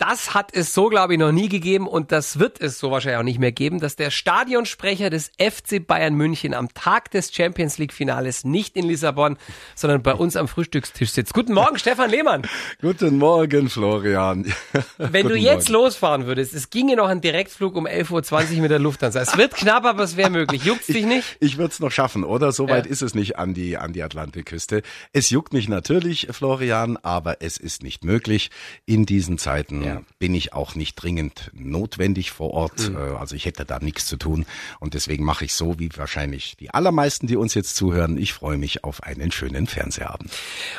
Das hat es so, glaube ich, noch nie gegeben und das wird es so wahrscheinlich auch nicht mehr geben, dass der Stadionsprecher des FC Bayern München am Tag des Champions League Finales nicht in Lissabon, sondern bei uns am Frühstückstisch sitzt. Guten Morgen, Stefan Lehmann. Guten Morgen, Florian. Wenn du jetzt Morgen. losfahren würdest, es ginge noch ein Direktflug um 11.20 Uhr mit der Lufthansa. Es wird knapp, aber es wäre möglich. Juckt's dich nicht? Ich, ich würde es noch schaffen, oder? So weit ja. ist es nicht an die, an die Atlantikküste. Es juckt mich natürlich, Florian, aber es ist nicht möglich. In diesen Zeiten ja. Bin ich auch nicht dringend notwendig vor Ort. Mhm. Äh, also ich hätte da nichts zu tun. Und deswegen mache ich so, wie wahrscheinlich die allermeisten, die uns jetzt zuhören. Ich freue mich auf einen schönen Fernsehabend.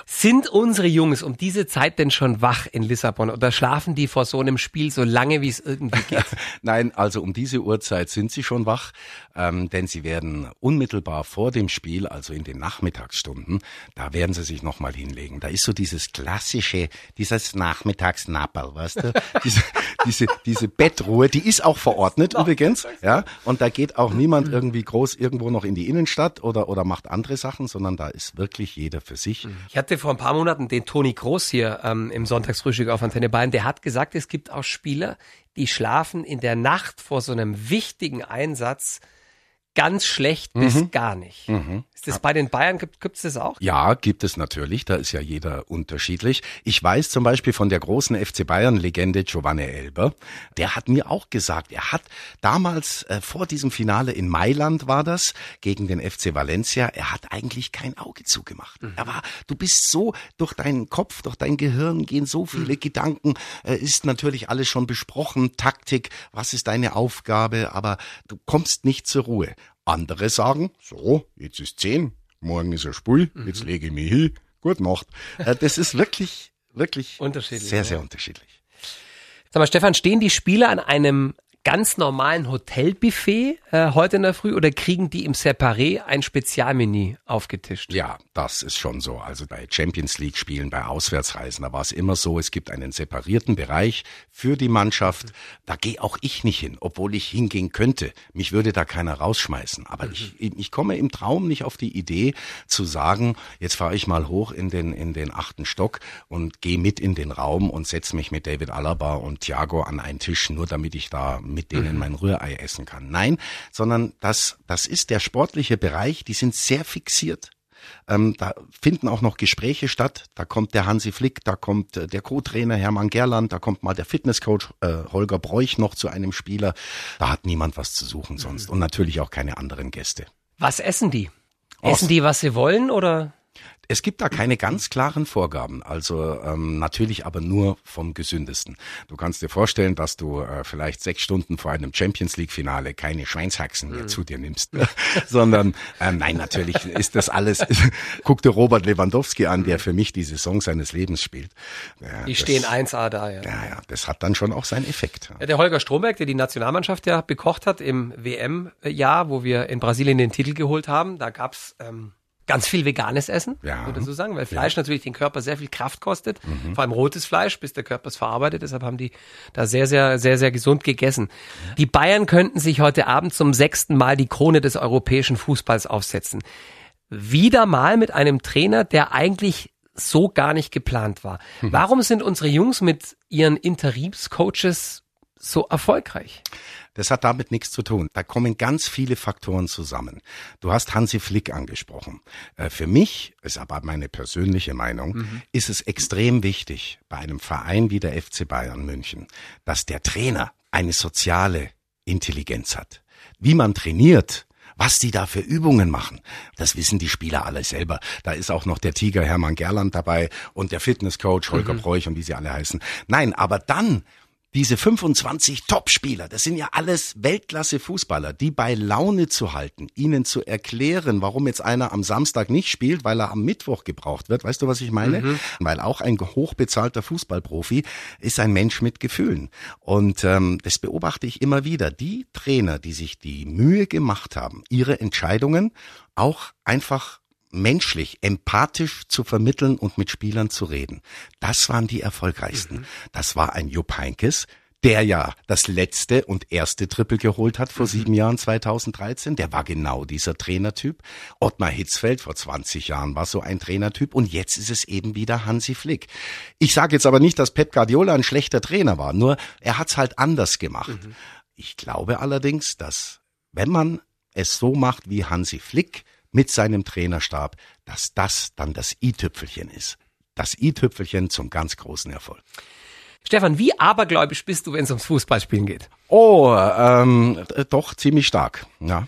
Sind unsere Jungs um diese Zeit denn schon wach in Lissabon oder schlafen die vor so einem Spiel so lange, wie es irgendwie geht? Nein, also um diese Uhrzeit sind sie schon wach, ähm, denn sie werden unmittelbar vor dem Spiel, also in den Nachmittagsstunden, da werden sie sich nochmal hinlegen. Da ist so dieses klassische, dieses Nachmittagsnapperl, weißt du? diese, diese, diese Bettruhe, die ist auch verordnet übrigens, ja. Und da geht auch niemand irgendwie groß irgendwo noch in die Innenstadt oder, oder macht andere Sachen, sondern da ist wirklich jeder für sich. Ich hatte vor ein paar Monaten den Toni Groß hier ähm, im Sonntagsfrühstück auf Antenne Bayern, der hat gesagt, es gibt auch Spieler, die schlafen in der Nacht vor so einem wichtigen Einsatz ganz schlecht bis mhm. gar nicht. Mhm. Ist das bei den Bayern, gibt es das auch? Ja, gibt es natürlich. Da ist ja jeder unterschiedlich. Ich weiß zum Beispiel von der großen FC Bayern-Legende Giovanni Elber. Der hat mir auch gesagt, er hat damals äh, vor diesem Finale in Mailand war das, gegen den FC Valencia, er hat eigentlich kein Auge zugemacht. Mhm. Er war, du bist so, durch deinen Kopf, durch dein Gehirn gehen so viele mhm. Gedanken, äh, ist natürlich alles schon besprochen, Taktik, was ist deine Aufgabe, aber du kommst nicht zur Ruhe. Andere sagen, so, jetzt ist zehn, morgen ist er Spul, mhm. jetzt lege ich mich hin, gut Nacht. Äh, das ist wirklich, wirklich unterschiedlich, sehr, sehr unterschiedlich. Sag mal, Stefan, stehen die Spieler an einem ganz normalen Hotelbuffet äh, heute in der Früh oder kriegen die im Separé ein Spezialmenü aufgetischt? Ja, das ist schon so. Also bei Champions League Spielen, bei Auswärtsreisen, da war es immer so, es gibt einen separierten Bereich für die Mannschaft. Da gehe auch ich nicht hin, obwohl ich hingehen könnte. Mich würde da keiner rausschmeißen. Aber mhm. ich, ich komme im Traum nicht auf die Idee zu sagen, jetzt fahre ich mal hoch in den, in den achten Stock und gehe mit in den Raum und setze mich mit David Alaba und Thiago an einen Tisch, nur damit ich da mit denen mhm. mein Rührei essen kann. Nein, sondern das, das ist der sportliche Bereich, die sind sehr fixiert. Ähm, da finden auch noch Gespräche statt. Da kommt der Hansi Flick, da kommt äh, der Co-Trainer Hermann Gerland, da kommt mal der Fitnesscoach äh, Holger Bräuch noch zu einem Spieler. Da hat niemand was zu suchen sonst mhm. und natürlich auch keine anderen Gäste. Was essen die? Essen die, was sie wollen oder? Es gibt da keine ganz klaren Vorgaben, also ähm, natürlich aber nur vom gesündesten. Du kannst dir vorstellen, dass du äh, vielleicht sechs Stunden vor einem Champions League Finale keine Schweinshaxen mehr mhm. zu dir nimmst, sondern äh, nein, natürlich ist das alles. guck dir Robert Lewandowski an, der für mich die Saison seines Lebens spielt. Ja, die das, stehen 1A da, ja. Ja, ja, das hat dann schon auch seinen Effekt. Ja, der Holger Stromberg, der die Nationalmannschaft ja bekocht hat im WM-Jahr, wo wir in Brasilien den Titel geholt haben, da gab's ähm, ganz viel veganes Essen, ja. würde so sagen, weil Fleisch ja. natürlich den Körper sehr viel Kraft kostet, mhm. vor allem rotes Fleisch, bis der Körper es verarbeitet. Deshalb haben die da sehr, sehr, sehr, sehr gesund gegessen. Die Bayern könnten sich heute Abend zum sechsten Mal die Krone des europäischen Fußballs aufsetzen. Wieder mal mit einem Trainer, der eigentlich so gar nicht geplant war. Mhm. Warum sind unsere Jungs mit ihren Interimscoaches so erfolgreich? Das hat damit nichts zu tun. Da kommen ganz viele Faktoren zusammen. Du hast Hansi Flick angesprochen. Äh, für mich, ist aber meine persönliche Meinung, mhm. ist es extrem wichtig bei einem Verein wie der FC Bayern München, dass der Trainer eine soziale Intelligenz hat. Wie man trainiert, was die da für Übungen machen, das wissen die Spieler alle selber. Da ist auch noch der Tiger Hermann Gerland dabei und der Fitnesscoach Holger mhm. Bräuch und wie sie alle heißen. Nein, aber dann diese 25 Topspieler, das sind ja alles Weltklasse-Fußballer, die bei Laune zu halten, ihnen zu erklären, warum jetzt einer am Samstag nicht spielt, weil er am Mittwoch gebraucht wird. Weißt du, was ich meine? Mhm. Weil auch ein hochbezahlter Fußballprofi ist ein Mensch mit Gefühlen. Und ähm, das beobachte ich immer wieder. Die Trainer, die sich die Mühe gemacht haben, ihre Entscheidungen auch einfach menschlich, empathisch zu vermitteln und mit Spielern zu reden. Das waren die erfolgreichsten. Mhm. Das war ein Jupp Heinkes, der ja das letzte und erste Triple geholt hat vor mhm. sieben Jahren, 2013. Der war genau dieser Trainertyp. Ottmar Hitzfeld vor 20 Jahren war so ein Trainertyp und jetzt ist es eben wieder Hansi Flick. Ich sage jetzt aber nicht, dass Pep Guardiola ein schlechter Trainer war, nur er hat's halt anders gemacht. Mhm. Ich glaube allerdings, dass wenn man es so macht wie Hansi Flick mit seinem Trainerstab, dass das dann das i-Tüpfelchen ist. Das i-Tüpfelchen zum ganz großen Erfolg. Stefan, wie abergläubisch bist du, wenn es ums Fußballspielen geht? Oh, ähm, doch ziemlich stark. Ja.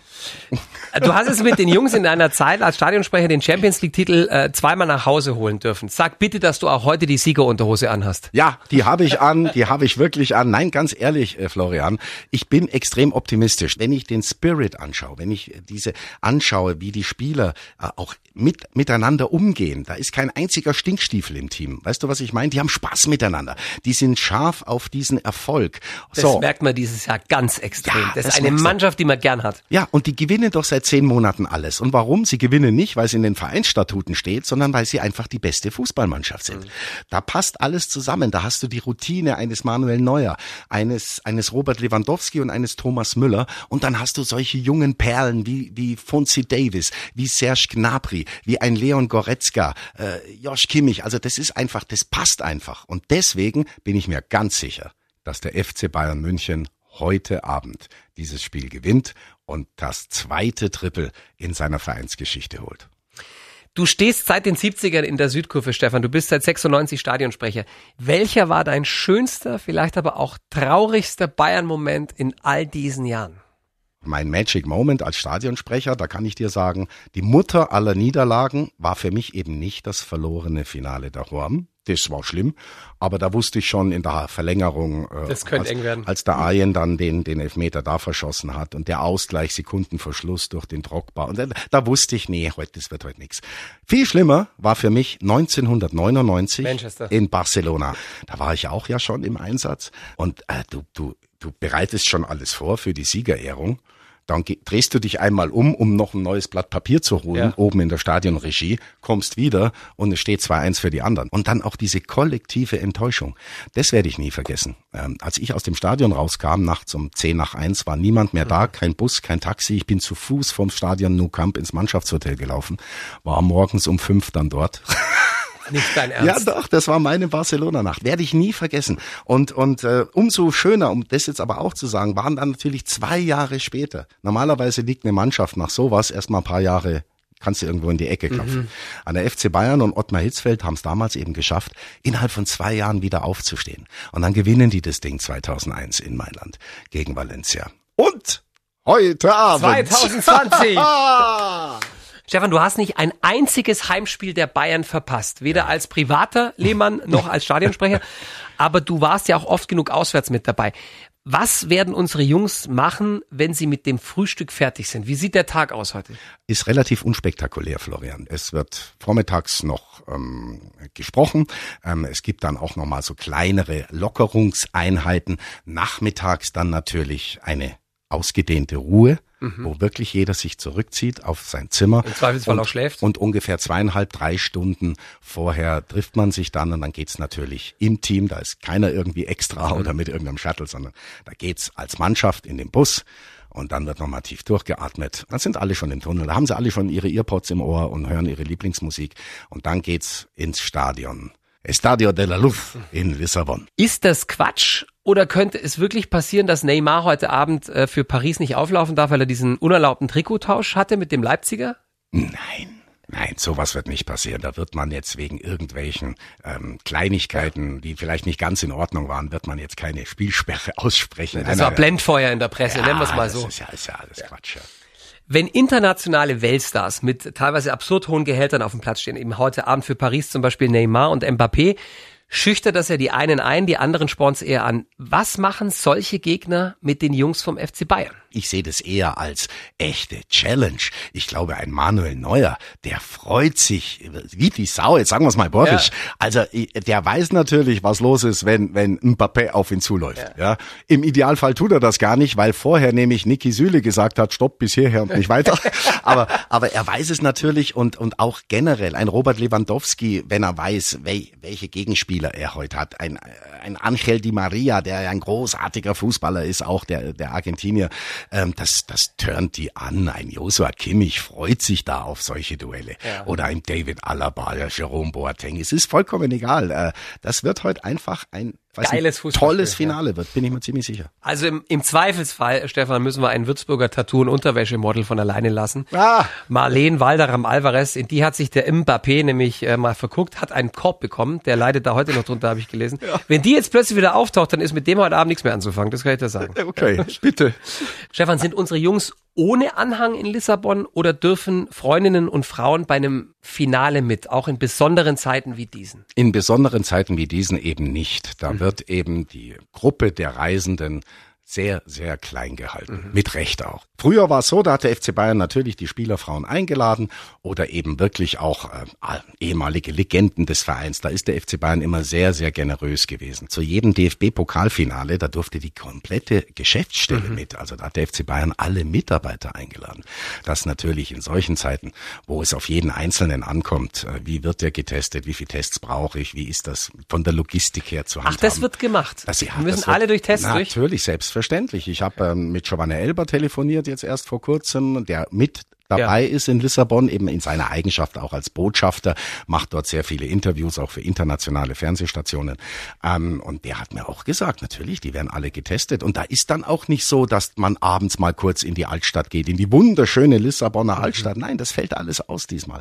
Du hast es mit den Jungs in deiner Zeit als Stadionsprecher den Champions League-Titel äh, zweimal nach Hause holen dürfen. Sag bitte, dass du auch heute die Siegerunterhose anhast. Ja, die habe ich an, die habe ich wirklich an. Nein, ganz ehrlich, äh, Florian, ich bin extrem optimistisch. Wenn ich den Spirit anschaue, wenn ich diese anschaue, wie die Spieler äh, auch mit, miteinander umgehen, da ist kein einziger Stinkstiefel im Team. Weißt du, was ich meine? Die haben Spaß miteinander. Die sind scharf auf diesen Erfolg. So. Das merkt man dieses Jahr ganz extrem. Ja, das, das, ist eine Mannschaft, die man gern hat. Ja, und die gewinnen doch seit zehn Monaten alles. Und warum? Sie gewinnen nicht, weil es in den Vereinsstatuten steht, sondern weil sie einfach die beste Fußballmannschaft sind. Mhm. Da passt alles zusammen. Da hast du die Routine eines Manuel Neuer, eines, eines Robert Lewandowski und eines Thomas Müller. Und dann hast du solche jungen Perlen wie, wie Fonzie Davis, wie Serge Gnabry, wie ein Leon Goretzka, äh, Josh Kimmich. Also das ist einfach, das passt einfach. Und deswegen bin ich mir ganz sicher, dass der FC Bayern München heute Abend dieses Spiel gewinnt und das zweite Triple in seiner Vereinsgeschichte holt. Du stehst seit den 70ern in der Südkurve, Stefan. Du bist seit 96 Stadionsprecher. Welcher war dein schönster, vielleicht aber auch traurigster Bayern-Moment in all diesen Jahren? Mein Magic Moment als Stadionsprecher, da kann ich dir sagen, die Mutter aller Niederlagen war für mich eben nicht das verlorene Finale der Horm, das war schlimm. Aber da wusste ich schon in der Verlängerung, äh, als, eng werden. als der Ayen dann den, den Elfmeter da verschossen hat und der Ausgleich Sekundenverschluss durch den Drogba. Und da, da wusste ich, nee, heute, das wird heute nichts. Viel schlimmer war für mich 1999 Manchester. in Barcelona. Da war ich auch ja schon im Einsatz. Und äh, du, du, du bereitest schon alles vor für die Siegerehrung dann drehst du dich einmal um, um noch ein neues Blatt Papier zu holen, ja. oben in der Stadionregie, kommst wieder und es steht 2-1 für die anderen. Und dann auch diese kollektive Enttäuschung. Das werde ich nie vergessen. Ähm, als ich aus dem Stadion rauskam, nachts um 10 nach 1, war niemand mehr da, kein Bus, kein Taxi. Ich bin zu Fuß vom Stadion Nou Camp ins Mannschaftshotel gelaufen, war morgens um 5 dann dort. Nicht dein Ernst? Ja, doch, das war meine Barcelona-Nacht. Werde ich nie vergessen. Und, und äh, umso schöner, um das jetzt aber auch zu sagen, waren dann natürlich zwei Jahre später. Normalerweise liegt eine Mannschaft nach sowas erstmal ein paar Jahre kannst du irgendwo in die Ecke klopfen. Mhm. An der FC Bayern und Ottmar Hitzfeld haben es damals eben geschafft, innerhalb von zwei Jahren wieder aufzustehen. Und dann gewinnen die das Ding 2001 in Mailand gegen Valencia. Und heute Abend 2020 Stefan, du hast nicht ein einziges Heimspiel der Bayern verpasst, weder ja. als privater Lehmann noch als Stadionsprecher, aber du warst ja auch oft genug auswärts mit dabei. Was werden unsere Jungs machen, wenn sie mit dem Frühstück fertig sind? Wie sieht der Tag aus heute? Ist relativ unspektakulär, Florian. Es wird vormittags noch ähm, gesprochen. Ähm, es gibt dann auch noch mal so kleinere Lockerungseinheiten. Nachmittags dann natürlich eine ausgedehnte Ruhe mhm. wo wirklich jeder sich zurückzieht auf sein Zimmer. Im Zweifelsfall und, auch schläft. Und ungefähr zweieinhalb, drei Stunden vorher trifft man sich dann und dann geht's natürlich im Team. Da ist keiner irgendwie extra mhm. oder mit irgendeinem Shuttle, sondern da geht's als Mannschaft in den Bus. Und dann wird nochmal tief durchgeatmet. Dann sind alle schon im Tunnel. Da haben sie alle schon ihre Earpods im Ohr und hören ihre Lieblingsmusik. Und dann geht's ins Stadion. Estadio de la Luz in Lissabon. Ist das Quatsch oder könnte es wirklich passieren, dass Neymar heute Abend äh, für Paris nicht auflaufen darf, weil er diesen unerlaubten Trikottausch hatte mit dem Leipziger? Nein. Nein, sowas wird nicht passieren. Da wird man jetzt wegen irgendwelchen ähm, Kleinigkeiten, die vielleicht nicht ganz in Ordnung waren, wird man jetzt keine Spielsperre aussprechen. Das war Blendfeuer in der Presse, ja, nennen wir es mal so. Das ist ja, ist ja alles. Quatsch. Ja. Wenn internationale Weltstars mit teilweise absurd hohen Gehältern auf dem Platz stehen, eben heute Abend für Paris zum Beispiel Neymar und Mbappé, schüchtert das ja die einen ein, die anderen sporn's eher an. Was machen solche Gegner mit den Jungs vom FC Bayern? Ich sehe das eher als echte Challenge. Ich glaube, ein Manuel Neuer, der freut sich wie die Sau, jetzt sagen wir es mal borrisch. Ja. Also der weiß natürlich, was los ist, wenn, wenn Mbappé auf ihn zuläuft. Ja. ja. Im Idealfall tut er das gar nicht, weil vorher nämlich Niki Süle gesagt hat, stopp bis hierher und nicht weiter. aber, aber er weiß es natürlich und, und auch generell ein Robert Lewandowski, wenn er weiß, wel, welche Gegenspieler er heute hat. Ein, ein Angel Di Maria, der ein großartiger Fußballer ist, auch der, der Argentinier. Ähm, das, das turnt die an. Ein Joshua Kimmich freut sich da auf solche Duelle. Ja. Oder ein David Alaba, Jerome Boateng. Es ist vollkommen egal. Äh, das wird heute einfach ein Geiles ein tolles Finale wird, bin ich mir ziemlich sicher. Also im, im Zweifelsfall, Stefan, müssen wir ein Würzburger Tattoo- und Unterwäschemodel von alleine lassen. Ah. Marlene Walderam Alvarez, in die hat sich der Mbappé nämlich äh, mal verguckt, hat einen Korb bekommen, der leidet da heute noch drunter, habe ich gelesen. Ja. Wenn die jetzt plötzlich wieder auftaucht, dann ist mit dem heute Abend nichts mehr anzufangen, das kann ich dir sagen. Okay, bitte. Stefan, sind unsere Jungs ohne Anhang in Lissabon oder dürfen Freundinnen und Frauen bei einem Finale mit, auch in besonderen Zeiten wie diesen? In besonderen Zeiten wie diesen eben nicht. Da mhm. wird eben die Gruppe der Reisenden sehr, sehr klein gehalten. Mhm. Mit Recht auch. Früher war es so, da hat der FC Bayern natürlich die Spielerfrauen eingeladen oder eben wirklich auch äh, ehemalige Legenden des Vereins. Da ist der FC Bayern immer sehr, sehr generös gewesen. Zu jedem DFB-Pokalfinale, da durfte die komplette Geschäftsstelle mhm. mit. Also da hat der FC Bayern alle Mitarbeiter eingeladen. Das natürlich in solchen Zeiten, wo es auf jeden Einzelnen ankommt. Äh, wie wird der getestet? Wie viele Tests brauche ich? Wie ist das von der Logistik her zu handhaben? Ach, das wird gemacht. Das, ja, müssen das wird, alle durch Tests natürlich, durch? Natürlich, selbstverständlich. Ich habe ähm, mit Giovanna Elber telefoniert jetzt erst vor kurzem, der mit dabei ja. ist in Lissabon, eben in seiner Eigenschaft auch als Botschafter, macht dort sehr viele Interviews, auch für internationale Fernsehstationen. Ähm, und der hat mir auch gesagt, natürlich, die werden alle getestet. Und da ist dann auch nicht so, dass man abends mal kurz in die Altstadt geht, in die wunderschöne Lissabonner mhm. Altstadt. Nein, das fällt alles aus diesmal.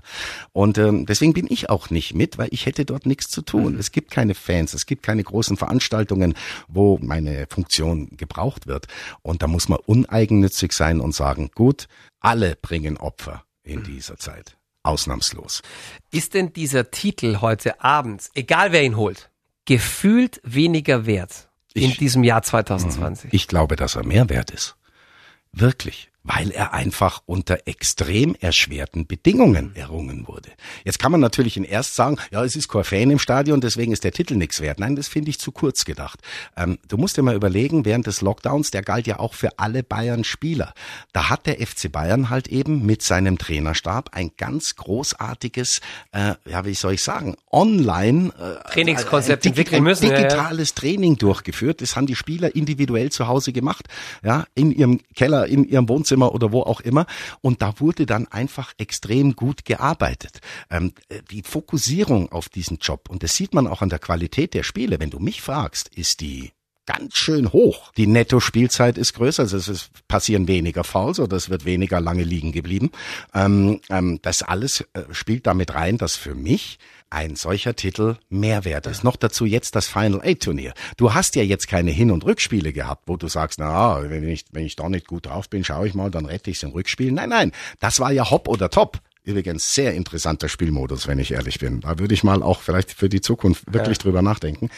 Und ähm, deswegen bin ich auch nicht mit, weil ich hätte dort nichts zu tun. Mhm. Es gibt keine Fans, es gibt keine großen Veranstaltungen, wo meine Funktion gebraucht wird. Und da muss man uneigennützig sein und sagen, gut, alle bringen Opfer in mhm. dieser Zeit. Ausnahmslos. Ist denn dieser Titel heute Abend, egal wer ihn holt, gefühlt weniger wert in ich, diesem Jahr 2020? Ich glaube, dass er mehr wert ist. Wirklich weil er einfach unter extrem erschwerten Bedingungen errungen wurde. Jetzt kann man natürlich in erst sagen, ja, es ist kein Fan im Stadion, deswegen ist der Titel nichts wert. Nein, das finde ich zu kurz gedacht. Ähm, du musst dir mal überlegen, während des Lockdowns, der galt ja auch für alle Bayern-Spieler. Da hat der FC Bayern halt eben mit seinem Trainerstab ein ganz großartiges, äh, ja, wie soll ich sagen, online äh, Trainingskonzept entwickeln müssen. Digitales ja, ja. Training durchgeführt. Das haben die Spieler individuell zu Hause gemacht, ja, in ihrem Keller, in ihrem Wohnzimmer Wohnzimmer oder wo auch immer. Und da wurde dann einfach extrem gut gearbeitet. Ähm, die Fokussierung auf diesen Job, und das sieht man auch an der Qualität der Spiele, wenn du mich fragst, ist die ganz schön hoch. Die Netto-Spielzeit ist größer, also es passieren weniger Fouls oder es wird weniger lange liegen geblieben. Ähm, ähm, das alles äh, spielt damit rein, dass für mich ein solcher Titel Mehrwert ist. Noch dazu jetzt das Final Eight Turnier. Du hast ja jetzt keine Hin- und Rückspiele gehabt, wo du sagst, na, wenn ich, wenn ich da nicht gut drauf bin, schaue ich mal, dann rette ich es im Rückspiel. Nein, nein, das war ja Hopp oder Top. Übrigens sehr interessanter Spielmodus, wenn ich ehrlich bin. Da würde ich mal auch vielleicht für die Zukunft wirklich ja. drüber nachdenken.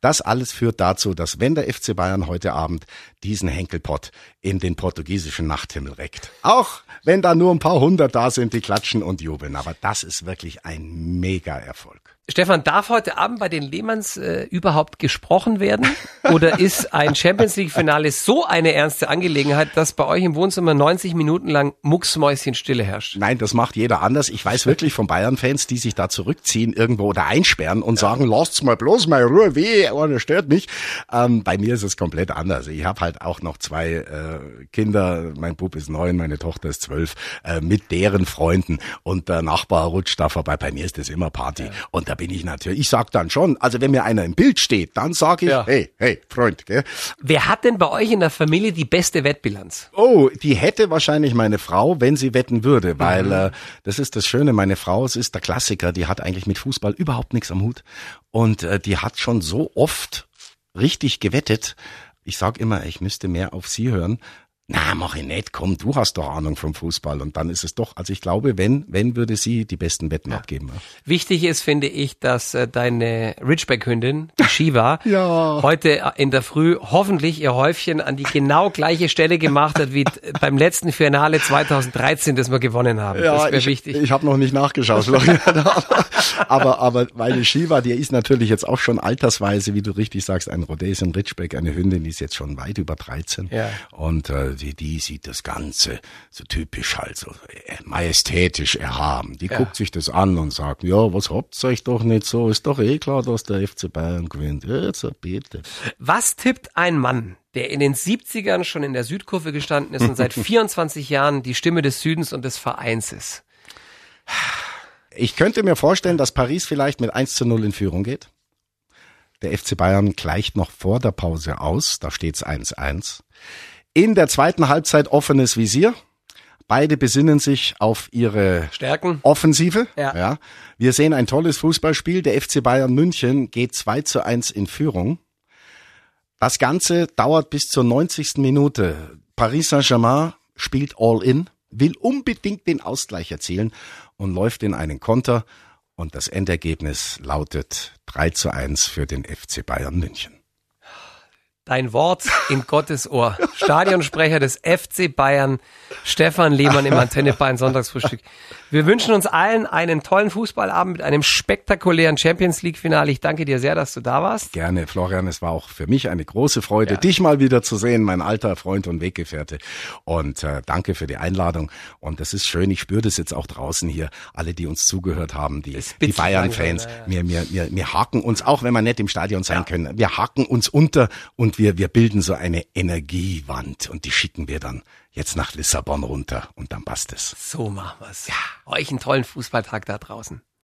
Das alles führt dazu, dass wenn der FC Bayern heute Abend diesen Henkelpott in den portugiesischen Nachthimmel reckt, auch wenn da nur ein paar hundert da sind, die klatschen und jubeln, aber das ist wirklich ein Mega-Erfolg. Stefan, darf heute Abend bei den Lehmanns äh, überhaupt gesprochen werden? Oder ist ein Champions League-Finale so eine ernste Angelegenheit, dass bei euch im Wohnzimmer 90 Minuten lang Mucksmäuschenstille herrscht? Nein, das macht jeder anders. Ich weiß wirklich von Bayern-Fans, die sich da zurückziehen irgendwo oder einsperren und ja. sagen, lasst's mal bloß mal Ruhe, weh, oh, das stört mich. Ähm, bei mir ist es komplett anders. Ich habe halt auch noch zwei äh, Kinder. Mein Bub ist neun, meine Tochter ist zwölf, äh, mit deren Freunden und der Nachbar rutscht da vorbei. Bei mir ist das immer Party. Ja. Und da bin ich natürlich, ich sag dann schon, also wenn mir einer im Bild steht, dann sage ich, ja. hey, hey, Freund, gell? Wer hat denn bei euch in der Familie die beste Wettbilanz? Oh, die hätte wahrscheinlich meine Frau, wenn sie wetten würde, weil mhm. äh, das ist das Schöne, meine Frau, es ist der Klassiker, die hat eigentlich mit Fußball überhaupt nichts am Hut und äh, die hat schon so oft richtig gewettet. Ich sag immer, ich müsste mehr auf sie hören, na, mach ich nicht, komm, du hast doch Ahnung vom Fußball. Und dann ist es doch, also ich glaube, wenn, wenn würde sie die besten Wetten ja. abgeben. Wichtig ist, finde ich, dass äh, deine Ridgeback-Hündin, die Shiva, ja. heute in der Früh hoffentlich ihr Häufchen an die genau gleiche Stelle gemacht hat, wie beim letzten Finale 2013, das wir gewonnen haben. Ja, das wäre wichtig. Ich habe noch nicht nachgeschaut, Florian. aber, aber meine Shiva, die ist natürlich jetzt auch schon altersweise, wie du richtig sagst, ein Rhodesian Ridgeback, eine Hündin, die ist jetzt schon weit über 13. Ja. Und äh, die, die sieht das Ganze so typisch halt, so äh, majestätisch erhaben. Die ja. guckt sich das an und sagt, ja, was habt's euch doch nicht so? Ist doch eh klar, dass der FC Bayern gewinnt. So bitte. Was tippt ein Mann, der in den 70ern schon in der Südkurve gestanden ist und seit 24 Jahren die Stimme des Südens und des Vereins ist? Ich könnte mir vorstellen, dass Paris vielleicht mit 1 zu 0 in Führung geht. Der FC Bayern gleicht noch vor der Pause aus, da steht's 1-1. In der zweiten Halbzeit offenes Visier. Beide besinnen sich auf ihre Stärken. Offensive. Ja. ja. Wir sehen ein tolles Fußballspiel. Der FC Bayern München geht 2 zu 1 in Führung. Das Ganze dauert bis zur 90. Minute. Paris Saint-Germain spielt all in, will unbedingt den Ausgleich erzielen und läuft in einen Konter. Und das Endergebnis lautet 3 zu 1 für den FC Bayern München. Dein Wort in Gottes Ohr. Stadionsprecher des FC Bayern, Stefan Lehmann im Antenne Bayern Sonntagsfrühstück. Wir wünschen uns allen einen tollen Fußballabend mit einem spektakulären Champions League Finale. Ich danke dir sehr, dass du da warst. Gerne, Florian. Es war auch für mich eine große Freude, ja. dich mal wieder zu sehen, mein alter Freund und Weggefährte. Und äh, danke für die Einladung. Und das ist schön. Ich spüre das jetzt auch draußen hier. Alle, die uns zugehört haben, die, die Bayern-Fans. Ja. Wir, wir, wir, wir haken uns, auch wenn wir nicht im Stadion sein ja. können, wir haken uns unter und wir, wir bilden so eine Energiewand und die schicken wir dann jetzt nach Lissabon runter und dann passt es. So machen wir's. Ja. Euch einen tollen Fußballtag da draußen.